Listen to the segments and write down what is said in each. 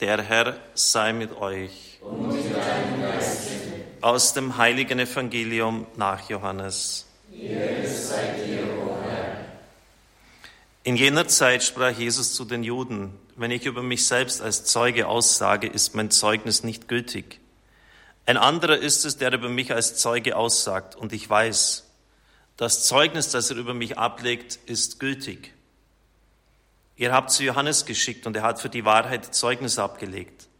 Der Herr sei mit euch. Und mit deinem Geiste. Aus dem heiligen Evangelium nach Johannes. Ehre sei dir, o Herr. In jener Zeit sprach Jesus zu den Juden, wenn ich über mich selbst als Zeuge aussage, ist mein Zeugnis nicht gültig. Ein anderer ist es, der über mich als Zeuge aussagt, und ich weiß, das Zeugnis, das er über mich ablegt, ist gültig. Ihr habt zu Johannes geschickt und er hat für die Wahrheit Zeugnis abgelegt.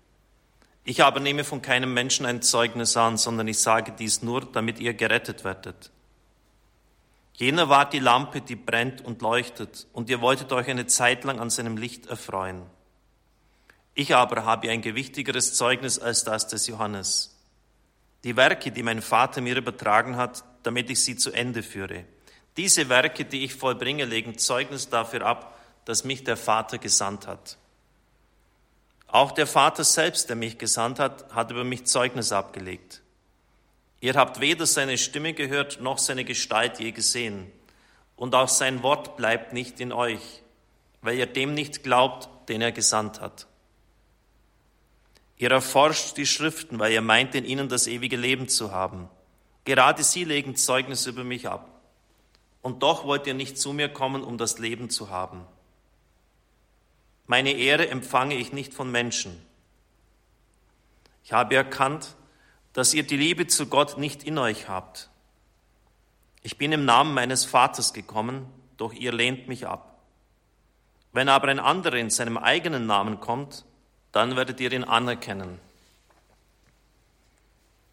Ich aber nehme von keinem Menschen ein Zeugnis an, sondern ich sage dies nur, damit ihr gerettet werdet. Jener war die Lampe, die brennt und leuchtet, und ihr wolltet euch eine Zeit lang an seinem Licht erfreuen. Ich aber habe ein gewichtigeres Zeugnis als das des Johannes. Die Werke, die mein Vater mir übertragen hat, damit ich sie zu Ende führe. Diese Werke, die ich vollbringe, legen Zeugnis dafür ab, dass mich der Vater gesandt hat. Auch der Vater selbst, der mich gesandt hat, hat über mich Zeugnis abgelegt. Ihr habt weder seine Stimme gehört noch seine Gestalt je gesehen. Und auch sein Wort bleibt nicht in euch, weil ihr dem nicht glaubt, den er gesandt hat. Ihr erforscht die Schriften, weil ihr meint, in ihnen das ewige Leben zu haben. Gerade sie legen Zeugnis über mich ab. Und doch wollt ihr nicht zu mir kommen, um das Leben zu haben. Meine Ehre empfange ich nicht von Menschen. Ich habe erkannt, dass ihr die Liebe zu Gott nicht in euch habt. Ich bin im Namen meines Vaters gekommen, doch ihr lehnt mich ab. Wenn aber ein anderer in seinem eigenen Namen kommt, dann werdet ihr ihn anerkennen.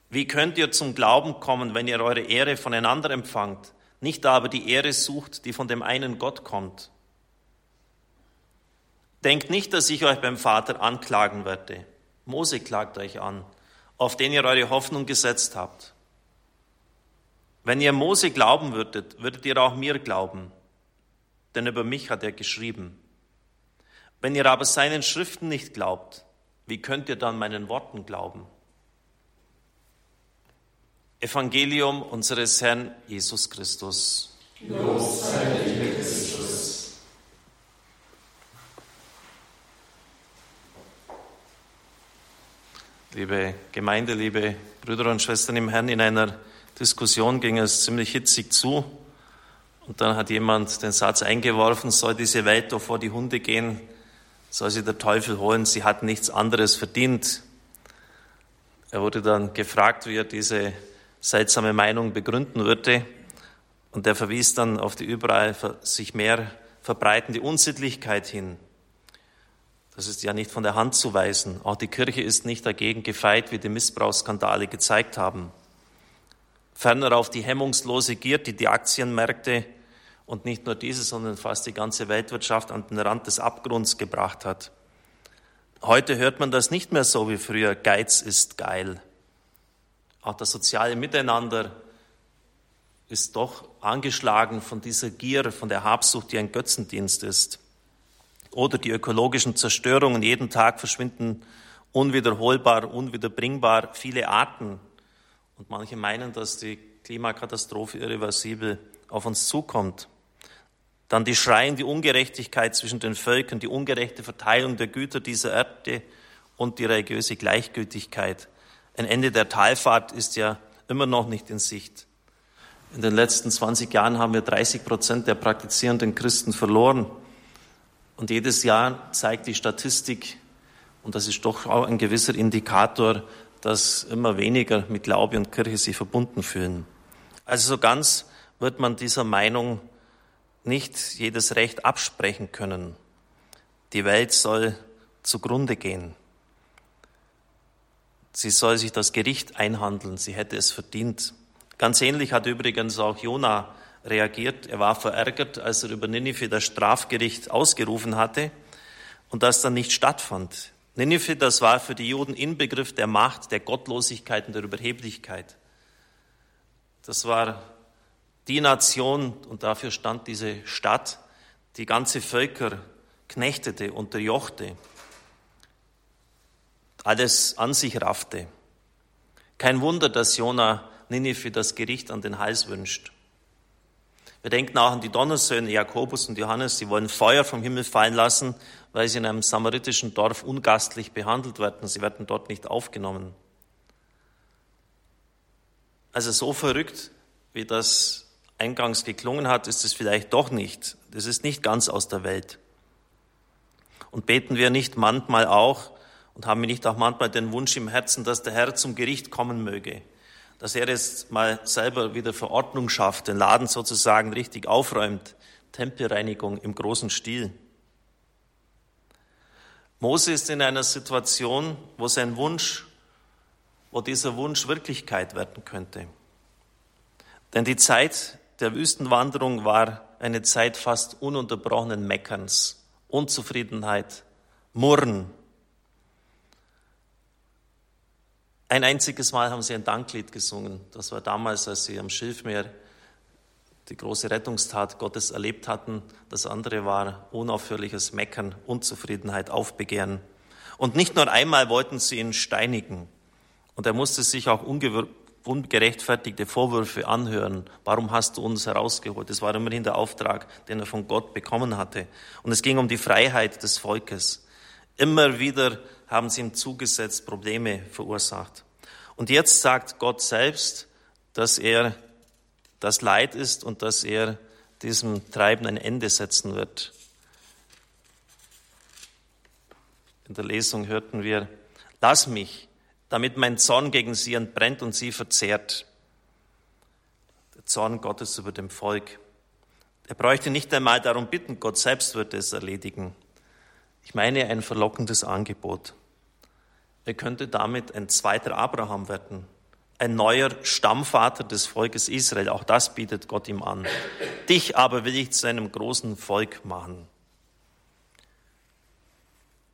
Wie könnt ihr zum Glauben kommen, wenn ihr eure Ehre voneinander empfangt, nicht aber die Ehre sucht, die von dem einen Gott kommt? Denkt nicht, dass ich euch beim Vater anklagen werde. Mose klagt euch an, auf den ihr eure Hoffnung gesetzt habt. Wenn ihr Mose glauben würdet, würdet ihr auch mir glauben, denn über mich hat er geschrieben. Wenn ihr aber seinen Schriften nicht glaubt, wie könnt ihr dann meinen Worten glauben? Evangelium unseres Herrn Jesus Christus. Los sei dir, Christus. Liebe Gemeinde, liebe Brüder und Schwestern im Herrn, in einer Diskussion ging es ziemlich hitzig zu. Und dann hat jemand den Satz eingeworfen, soll diese Welt doch vor die Hunde gehen, soll sie der Teufel holen, sie hat nichts anderes verdient. Er wurde dann gefragt, wie er diese seltsame Meinung begründen würde. Und er verwies dann auf die überall sich mehr verbreitende Unsittlichkeit hin. Das ist ja nicht von der Hand zu weisen. Auch die Kirche ist nicht dagegen gefeit, wie die Missbrauchsskandale gezeigt haben. Ferner auf die hemmungslose Gier, die die Aktienmärkte und nicht nur diese, sondern fast die ganze Weltwirtschaft an den Rand des Abgrunds gebracht hat. Heute hört man das nicht mehr so wie früher. Geiz ist geil. Auch das soziale Miteinander ist doch angeschlagen von dieser Gier, von der Habsucht, die ein Götzendienst ist oder die ökologischen Zerstörungen. Jeden Tag verschwinden unwiederholbar, unwiederbringbar viele Arten. Und manche meinen, dass die Klimakatastrophe irreversibel auf uns zukommt. Dann die schreiende Ungerechtigkeit zwischen den Völkern, die ungerechte Verteilung der Güter dieser Erde und die religiöse Gleichgültigkeit. Ein Ende der Talfahrt ist ja immer noch nicht in Sicht. In den letzten 20 Jahren haben wir 30 Prozent der praktizierenden Christen verloren. Und jedes Jahr zeigt die Statistik, und das ist doch auch ein gewisser Indikator, dass immer weniger mit Glaube und Kirche sich verbunden fühlen. Also so ganz wird man dieser Meinung nicht jedes Recht absprechen können. Die Welt soll zugrunde gehen. Sie soll sich das Gericht einhandeln. Sie hätte es verdient. Ganz ähnlich hat übrigens auch Jona reagiert. Er war verärgert, als er über Ninive das Strafgericht ausgerufen hatte und das dann nicht stattfand. Ninive, das war für die Juden Inbegriff der Macht, der Gottlosigkeit und der Überheblichkeit. Das war die Nation, und dafür stand diese Stadt, die ganze Völker knechtete, unterjochte, alles an sich raffte. Kein Wunder, dass Jona Ninive das Gericht an den Hals wünscht. Wir denken auch an die Donnersöhne Jakobus und Johannes, sie wollen Feuer vom Himmel fallen lassen, weil sie in einem samaritischen Dorf ungastlich behandelt werden. Sie werden dort nicht aufgenommen. Also so verrückt, wie das eingangs geklungen hat, ist es vielleicht doch nicht. Das ist nicht ganz aus der Welt. Und beten wir nicht manchmal auch und haben wir nicht auch manchmal den Wunsch im Herzen, dass der Herr zum Gericht kommen möge, dass er jetzt mal selber wieder Verordnung schafft, den Laden sozusagen richtig aufräumt, Tempelreinigung im großen Stil. Mose ist in einer Situation, wo sein Wunsch, wo dieser Wunsch Wirklichkeit werden könnte. Denn die Zeit der Wüstenwanderung war eine Zeit fast ununterbrochenen Meckerns, Unzufriedenheit, Murren. Ein einziges Mal haben sie ein Danklied gesungen. Das war damals, als sie am Schilfmeer die große Rettungstat Gottes erlebt hatten. Das andere war unaufhörliches Meckern, Unzufriedenheit, Aufbegehren. Und nicht nur einmal wollten sie ihn steinigen. Und er musste sich auch ungerechtfertigte Vorwürfe anhören. Warum hast du uns herausgeholt? Das war immerhin der Auftrag, den er von Gott bekommen hatte. Und es ging um die Freiheit des Volkes. Immer wieder haben sie ihm zugesetzt, Probleme verursacht. Und jetzt sagt Gott selbst, dass er das Leid ist und dass er diesem Treiben ein Ende setzen wird. In der Lesung hörten wir, lass mich, damit mein Zorn gegen sie entbrennt und sie verzehrt. Der Zorn Gottes über dem Volk. Er bräuchte nicht einmal darum bitten, Gott selbst würde es erledigen. Ich meine ein verlockendes Angebot. Er könnte damit ein zweiter Abraham werden, ein neuer Stammvater des Volkes Israel. Auch das bietet Gott ihm an. Dich aber will ich zu einem großen Volk machen.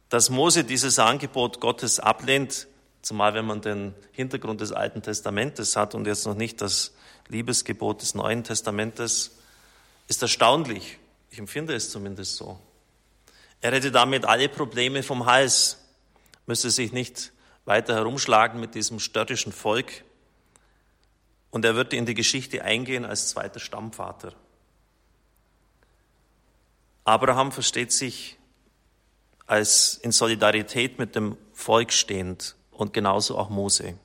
Dass Mose dieses Angebot Gottes ablehnt, zumal wenn man den Hintergrund des Alten Testamentes hat und jetzt noch nicht das Liebesgebot des Neuen Testamentes, ist erstaunlich. Ich empfinde es zumindest so. Er hätte damit alle Probleme vom Hals, müsste sich nicht weiter herumschlagen mit diesem störrischen Volk, und er wird in die Geschichte eingehen als zweiter Stammvater. Abraham versteht sich als in Solidarität mit dem Volk stehend und genauso auch Mose.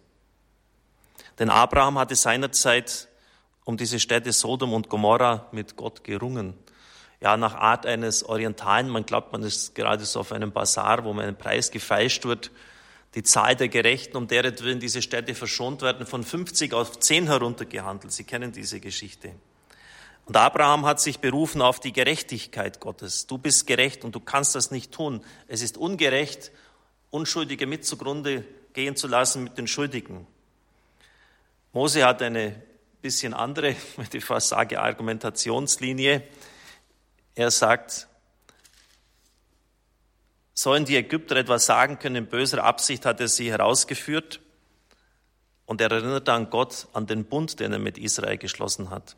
Denn Abraham hatte seinerzeit um diese Städte Sodom und Gomorra mit Gott gerungen. Ja, nach Art eines Orientalen, man glaubt, man ist gerade so auf einem Bazar, wo man einen Preis gefeilscht wird die Zahl der Gerechten, um deretwillen diese Städte verschont werden, von 50 auf 10 heruntergehandelt. Sie kennen diese Geschichte. Und Abraham hat sich berufen auf die Gerechtigkeit Gottes. Du bist gerecht und du kannst das nicht tun. Es ist ungerecht, Unschuldige mit zugrunde gehen zu lassen mit den Schuldigen. Mose hat eine bisschen andere, wenn ich fast sage, Argumentationslinie. Er sagt, Sollen die Ägypter etwas sagen können, in böser Absicht hat er sie herausgeführt? Und er erinnert an Gott, an den Bund, den er mit Israel geschlossen hat.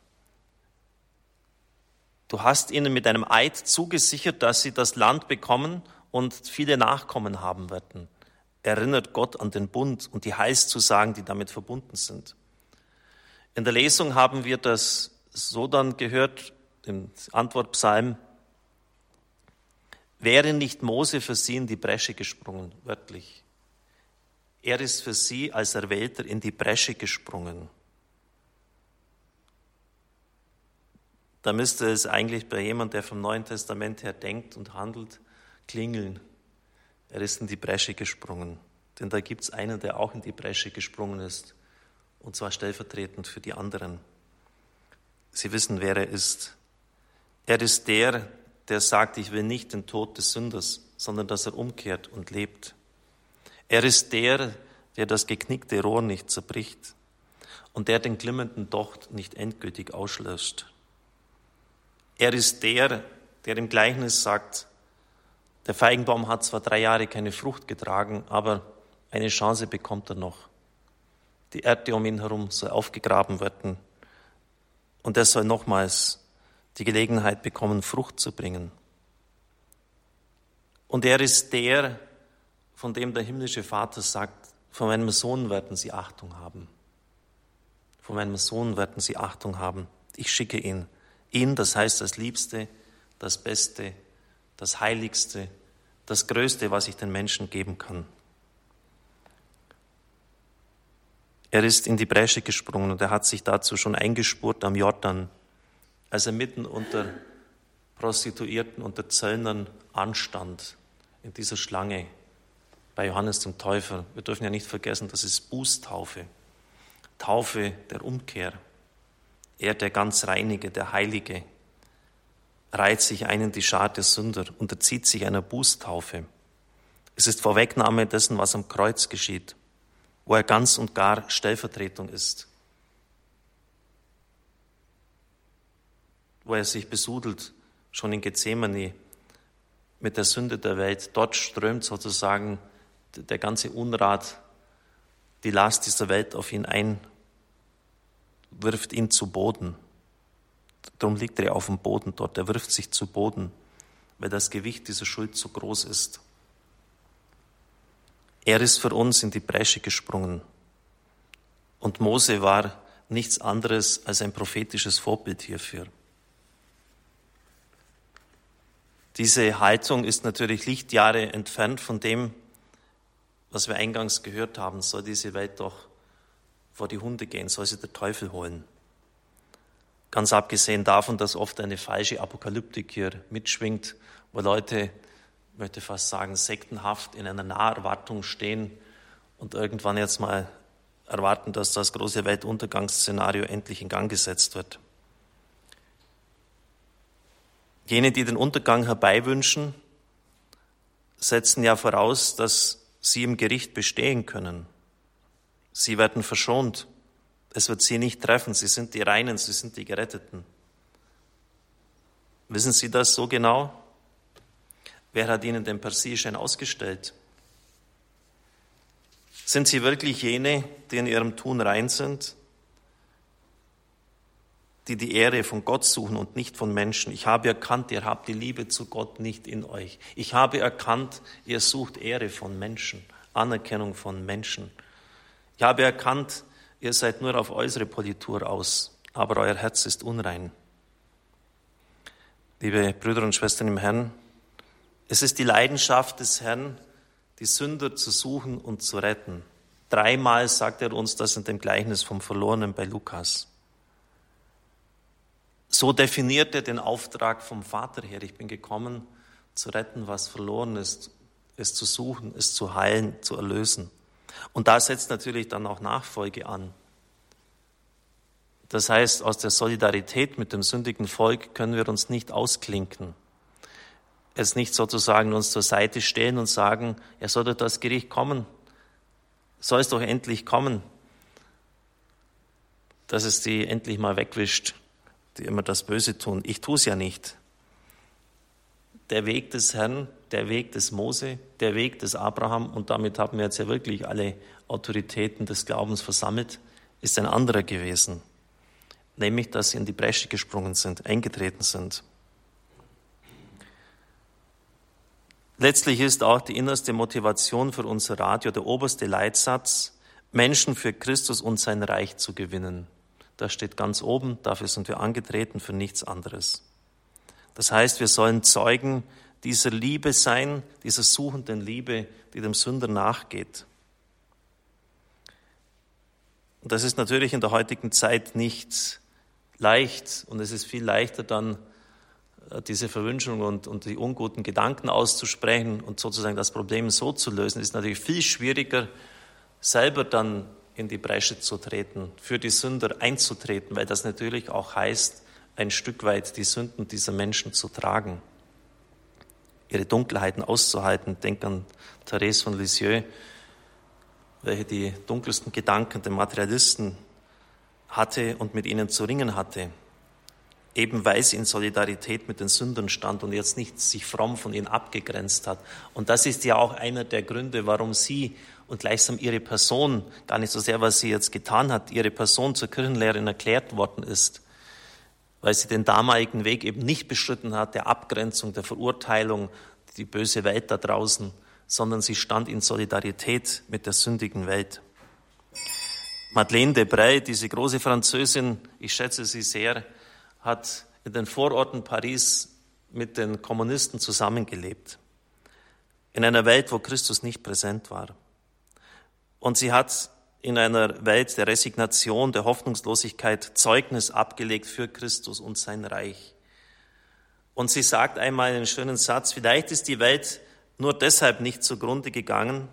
Du hast ihnen mit einem Eid zugesichert, dass sie das Land bekommen und viele Nachkommen haben werden. Erinnert Gott an den Bund und die Heilszusagen, die damit verbunden sind. In der Lesung haben wir das so dann gehört, im Antwortpsalm, Wäre nicht Mose für sie in die Bresche gesprungen, wörtlich. Er ist für sie als Erwählter in die Bresche gesprungen. Da müsste es eigentlich bei jemand, der vom Neuen Testament her denkt und handelt, klingeln. Er ist in die Bresche gesprungen. Denn da gibt es einen, der auch in die Bresche gesprungen ist. Und zwar stellvertretend für die anderen. Sie wissen, wer er ist. Er ist der, der sagt, ich will nicht den Tod des Sünders, sondern dass er umkehrt und lebt. Er ist der, der das geknickte Rohr nicht zerbricht und der den glimmenden Docht nicht endgültig auslöscht. Er ist der, der im Gleichnis sagt, der Feigenbaum hat zwar drei Jahre keine Frucht getragen, aber eine Chance bekommt er noch. Die Erde um ihn herum soll aufgegraben werden und er soll nochmals die Gelegenheit bekommen, Frucht zu bringen. Und er ist der, von dem der himmlische Vater sagt, von meinem Sohn werden sie Achtung haben. Von meinem Sohn werden sie Achtung haben. Ich schicke ihn. Ihn, das heißt das Liebste, das Beste, das Heiligste, das Größte, was ich den Menschen geben kann. Er ist in die Bresche gesprungen und er hat sich dazu schon eingespurt am Jordan, als er mitten unter Prostituierten, unter Zöllnern anstand, in dieser Schlange bei Johannes dem Täufer. Wir dürfen ja nicht vergessen, das ist Bußtaufe, Taufe der Umkehr. Er, der ganz Reinige, der Heilige, reiht sich ein in die Schar der Sünder, unterzieht sich einer Bußtaufe. Es ist Vorwegnahme dessen, was am Kreuz geschieht wo er ganz und gar Stellvertretung ist, wo er sich besudelt, schon in Gethsemane, mit der Sünde der Welt. Dort strömt sozusagen der ganze Unrat, die Last dieser Welt auf ihn ein, wirft ihn zu Boden. Darum liegt er auf dem Boden dort. Er wirft sich zu Boden, weil das Gewicht dieser Schuld zu groß ist. Er ist für uns in die Bresche gesprungen. Und Mose war nichts anderes als ein prophetisches Vorbild hierfür. Diese Haltung ist natürlich Lichtjahre entfernt von dem, was wir eingangs gehört haben. Soll diese Welt doch vor die Hunde gehen, soll sie der Teufel holen. Ganz abgesehen davon, dass oft eine falsche Apokalyptik hier mitschwingt, wo Leute möchte fast sagen, sektenhaft in einer Naherwartung stehen und irgendwann jetzt mal erwarten, dass das große Weltuntergangsszenario endlich in Gang gesetzt wird. Jene, die den Untergang herbeiwünschen, setzen ja voraus, dass sie im Gericht bestehen können. Sie werden verschont. Es wird sie nicht treffen. Sie sind die Reinen, sie sind die Geretteten. Wissen Sie das so genau? Wer hat ihnen den Persierschein ausgestellt? Sind sie wirklich jene, die in ihrem Tun rein sind, die die Ehre von Gott suchen und nicht von Menschen? Ich habe erkannt, ihr habt die Liebe zu Gott nicht in euch. Ich habe erkannt, ihr sucht Ehre von Menschen, Anerkennung von Menschen. Ich habe erkannt, ihr seid nur auf äußere Politur aus, aber euer Herz ist unrein. Liebe Brüder und Schwestern im Herrn, es ist die Leidenschaft des Herrn, die Sünder zu suchen und zu retten. Dreimal sagt er uns das in dem Gleichnis vom Verlorenen bei Lukas. So definiert er den Auftrag vom Vater her. Ich bin gekommen, zu retten, was verloren ist, es zu suchen, es zu heilen, zu erlösen. Und da setzt natürlich dann auch Nachfolge an. Das heißt, aus der Solidarität mit dem sündigen Volk können wir uns nicht ausklinken jetzt nicht sozusagen uns zur Seite stehen und sagen, er soll doch das Gericht kommen, soll es doch endlich kommen, dass es die endlich mal wegwischt, die immer das Böse tun. Ich tue es ja nicht. Der Weg des Herrn, der Weg des Mose, der Weg des Abraham, und damit haben wir jetzt ja wirklich alle Autoritäten des Glaubens versammelt, ist ein anderer gewesen. Nämlich, dass sie in die Bresche gesprungen sind, eingetreten sind. Letztlich ist auch die innerste Motivation für unser Radio der oberste Leitsatz, Menschen für Christus und sein Reich zu gewinnen. Das steht ganz oben, dafür sind wir angetreten, für nichts anderes. Das heißt, wir sollen Zeugen dieser Liebe sein, dieser suchenden Liebe, die dem Sünder nachgeht. Und das ist natürlich in der heutigen Zeit nicht leicht und es ist viel leichter dann diese Verwünschung und, und die unguten Gedanken auszusprechen und sozusagen das Problem so zu lösen, ist natürlich viel schwieriger, selber dann in die Bresche zu treten, für die Sünder einzutreten, weil das natürlich auch heißt, ein Stück weit die Sünden dieser Menschen zu tragen, ihre Dunkelheiten auszuhalten. Denk an Therese von Lisieux, welche die dunkelsten Gedanken der Materialisten hatte und mit ihnen zu ringen hatte eben weil sie in Solidarität mit den Sündern stand und jetzt nicht sich fromm von ihnen abgegrenzt hat. Und das ist ja auch einer der Gründe, warum sie und gleichsam ihre Person, gar nicht so sehr, was sie jetzt getan hat, ihre Person zur Kirchenlehrerin erklärt worden ist, weil sie den damaligen Weg eben nicht beschritten hat, der Abgrenzung, der Verurteilung, die böse Welt da draußen, sondern sie stand in Solidarität mit der sündigen Welt. Madeleine de Brey, diese große Französin, ich schätze sie sehr, hat in den Vororten Paris mit den Kommunisten zusammengelebt. In einer Welt, wo Christus nicht präsent war. Und sie hat in einer Welt der Resignation, der Hoffnungslosigkeit Zeugnis abgelegt für Christus und sein Reich. Und sie sagt einmal einen schönen Satz, vielleicht ist die Welt nur deshalb nicht zugrunde gegangen,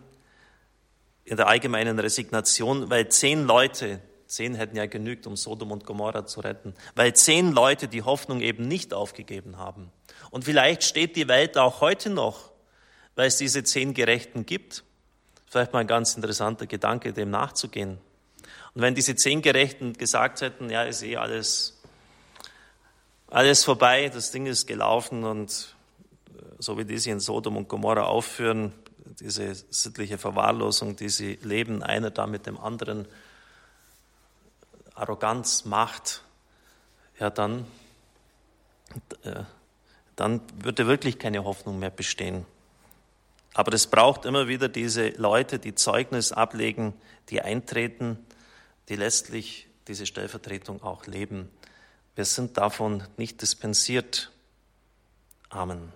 in der allgemeinen Resignation, weil zehn Leute, zehn hätten ja genügt, um Sodom und Gomorra zu retten, weil zehn Leute die Hoffnung eben nicht aufgegeben haben. Und vielleicht steht die Welt auch heute noch, weil es diese zehn Gerechten gibt. Vielleicht mal ein ganz interessanter Gedanke, dem nachzugehen. Und wenn diese zehn Gerechten gesagt hätten, ja, ist eh alles, alles vorbei, das Ding ist gelaufen und äh, so wie die sie in Sodom und Gomorra aufführen, diese sittliche Verwahrlosung, die sie leben, einer da mit dem anderen, Arroganz, Macht, ja, dann, äh, dann würde wirklich keine Hoffnung mehr bestehen. Aber es braucht immer wieder diese Leute, die Zeugnis ablegen, die eintreten, die letztlich diese Stellvertretung auch leben. Wir sind davon nicht dispensiert. Amen.